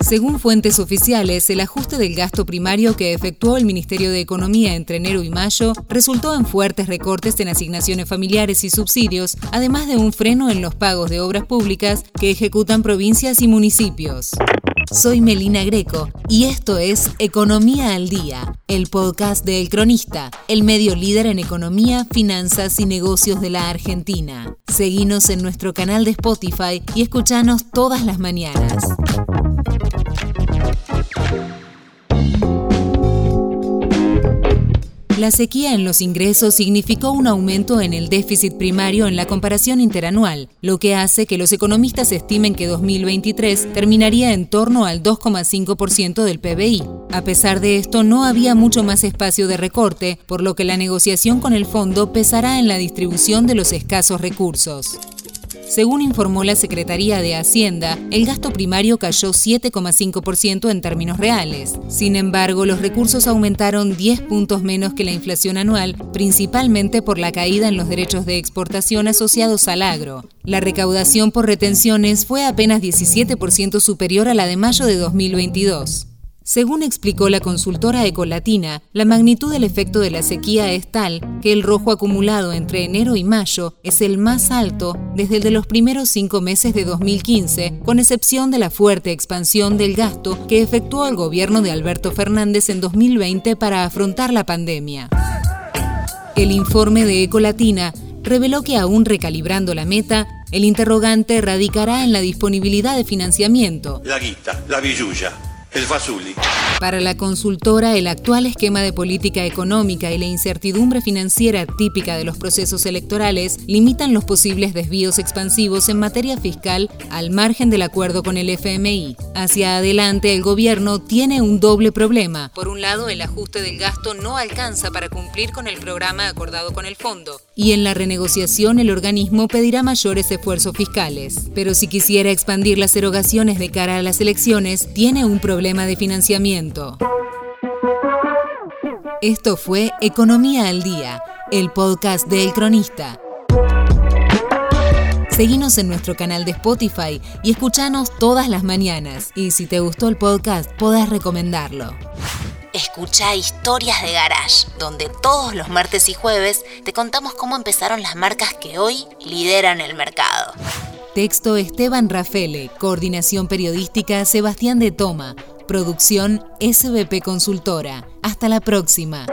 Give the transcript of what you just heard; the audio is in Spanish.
Según fuentes oficiales, el ajuste del gasto primario que efectuó el Ministerio de Economía entre enero y mayo resultó en fuertes recortes en asignaciones familiares y subsidios, además de un freno en los pagos de obras públicas que ejecutan provincias y municipios. Soy Melina Greco y esto es Economía al Día, el podcast de El Cronista, el medio líder en economía, finanzas y negocios de la Argentina. Seguinos en nuestro canal de Spotify y escuchanos todas las mañanas. La sequía en los ingresos significó un aumento en el déficit primario en la comparación interanual, lo que hace que los economistas estimen que 2023 terminaría en torno al 2,5% del PBI. A pesar de esto, no había mucho más espacio de recorte, por lo que la negociación con el fondo pesará en la distribución de los escasos recursos. Según informó la Secretaría de Hacienda, el gasto primario cayó 7,5% en términos reales. Sin embargo, los recursos aumentaron 10 puntos menos que la inflación anual, principalmente por la caída en los derechos de exportación asociados al agro. La recaudación por retenciones fue apenas 17% superior a la de mayo de 2022. Según explicó la consultora Ecolatina, la magnitud del efecto de la sequía es tal que el rojo acumulado entre enero y mayo es el más alto desde los primeros cinco meses de 2015, con excepción de la fuerte expansión del gasto que efectuó el gobierno de Alberto Fernández en 2020 para afrontar la pandemia. El informe de Ecolatina reveló que aún recalibrando la meta, el interrogante radicará en la disponibilidad de financiamiento. La guita, la billulla el Fasuli. Para la consultora, el actual esquema de política económica y la incertidumbre financiera típica de los procesos electorales limitan los posibles desvíos expansivos en materia fiscal al margen del acuerdo con el FMI. Hacia adelante, el gobierno tiene un doble problema. Por un lado, el ajuste del gasto no alcanza para cumplir con el programa acordado con el fondo, y en la renegociación el organismo pedirá mayores esfuerzos fiscales. Pero si quisiera expandir las erogaciones de cara a las elecciones, tiene un problema de financiamiento. Esto fue Economía al Día, el podcast de El Cronista. Seguinos en nuestro canal de Spotify y escuchanos todas las mañanas. Y si te gustó el podcast, podés recomendarlo. Escucha Historias de Garage, donde todos los martes y jueves te contamos cómo empezaron las marcas que hoy lideran el mercado. Texto Esteban Rafele, coordinación periodística Sebastián de Toma, producción SBP Consultora. Hasta la próxima.